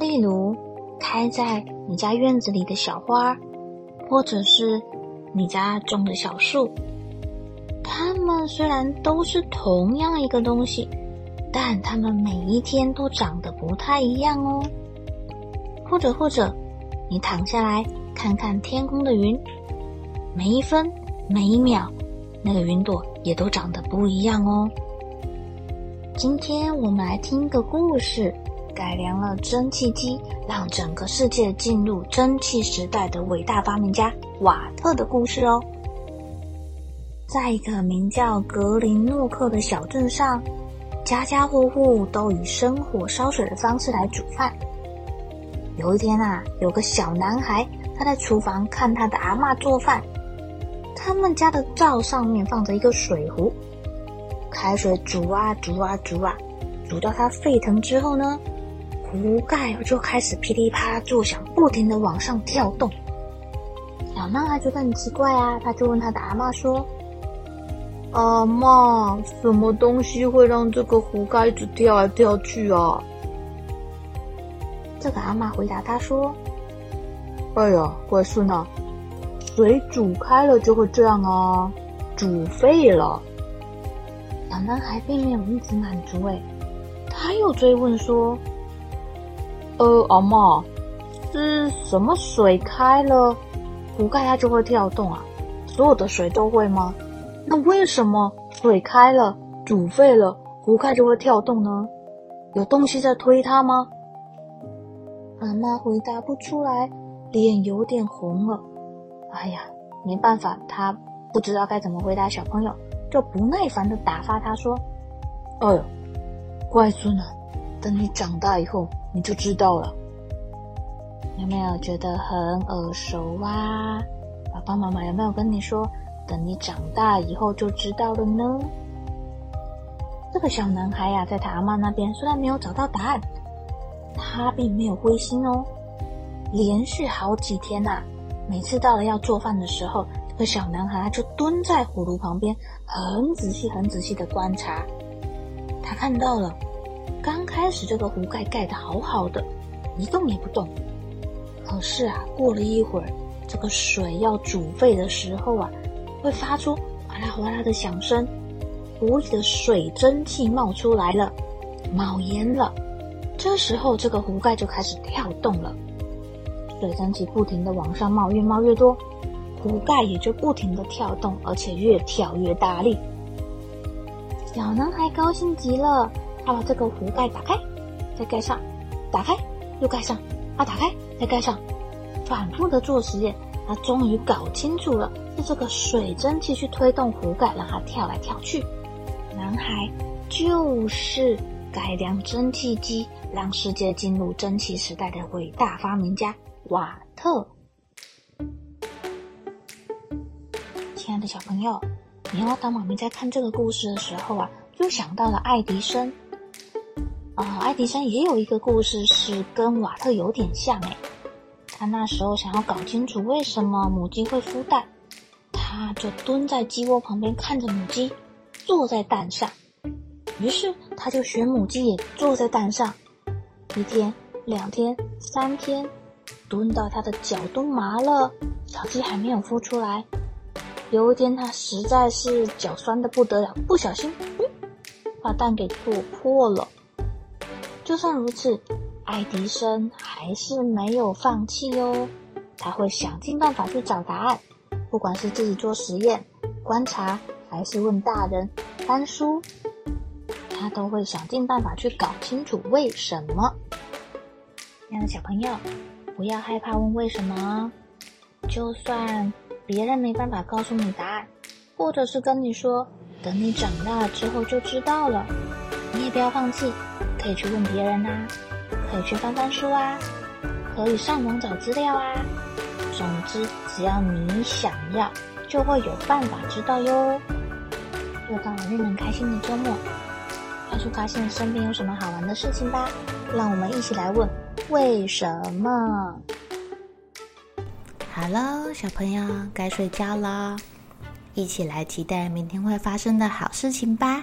例如，开在你家院子里的小花，或者是你家种的小树，它们虽然都是同样一个东西，但它们每一天都长得不太一样哦。或者或者，你躺下来看看天空的云，每一分每一秒，那个云朵也都长得不一样哦。今天我们来听个故事。改良了蒸汽机，让整个世界进入蒸汽时代的伟大发明家瓦特的故事哦。在一个名叫格林诺克的小镇上，家家户户都以生火烧水的方式来煮饭。有一天啊，有个小男孩，他在厨房看他的阿嬷做饭。他们家的灶上面放着一个水壶，开水煮啊煮啊煮啊，煮到它沸腾之后呢，壶盖就开始噼里啪啦作响，不停的往上跳动。小男孩觉得很奇怪啊，他就问他的阿妈说：“阿妈，什么东西会让这个壶盖一直跳来跳去啊？”这个阿妈回答他说：“哎呀，乖孙呐，水煮开了就会这样啊，煮沸了。”小男孩并没有一直满足，哎，他又追问说。呃，阿嬷，是什么水开了，壶盖它就会跳动啊？所有的水都会吗？那为什么水开了，煮沸了，壶盖就会跳动呢？有东西在推它吗？阿嬷回答不出来，脸有点红了。哎呀，没办法，他不知道该怎么回答小朋友，就不耐烦的打发他说：“哎呦，乖孙啊，等你长大以后。”你就知道了，有没有觉得很耳熟啊？爸爸妈妈有没有跟你说，等你长大以后就知道了呢？这个小男孩呀、在他阿妈那边虽然没有找到答案，他并没有灰心哦。连续好几天呐、啊，每次到了要做饭的时候，这个小男孩就蹲在火炉旁边，很仔细、很仔细的观察。他看到了。刚开始这个壶盖盖得好好的，一动也不动。可是啊，过了一会儿，这个水要煮沸的时候啊，会发出哗啦哗啦的响声，壶里的水蒸气冒出来了，冒烟了。这时候，这个壶盖就开始跳动了，水蒸气不停的往上冒，越冒越多，壶盖也就不停的跳动，而且越跳越大力。小男孩高兴极了。他把这个壶盖打开，再盖上，打开又盖上，啊，打开再盖上，反复的做实验，他终于搞清楚了，是这个水蒸气去推动壶盖，让它跳来跳去。男孩就是改良蒸汽机，让世界进入蒸汽时代的伟大发明家瓦特。亲爱的小朋友，棉花糖妈咪在看这个故事的时候啊，就想到了爱迪生。啊，爱迪生也有一个故事是跟瓦特有点像诶。他那时候想要搞清楚为什么母鸡会孵蛋，他就蹲在鸡窝旁边看着母鸡坐在蛋上，于是他就学母鸡也坐在蛋上。一天、两天、三天，蹲到他的脚都麻了，小鸡还没有孵出来。有一天他实在是脚酸的不得了，不小心，嗯，把蛋给坐破了。就算如此，爱迪生还是没有放弃哟。他会想尽办法去找答案，不管是自己做实验、观察，还是问大人、翻书，他都会想尽办法去搞清楚为什么。亲爱的小朋友，不要害怕问为什么，就算别人没办法告诉你答案，或者是跟你说等你长大了之后就知道了，你也不要放弃，可以去问别人啊，可以去翻翻书啊，可以上网找资料啊。总之，只要你想要，就会有办法知道哟。又到了令人开心的周末，快速发现身边有什么好玩的事情吧！让我们一起来问为什么。好了，小朋友该睡觉了，一起来期待明天会发生的好事情吧。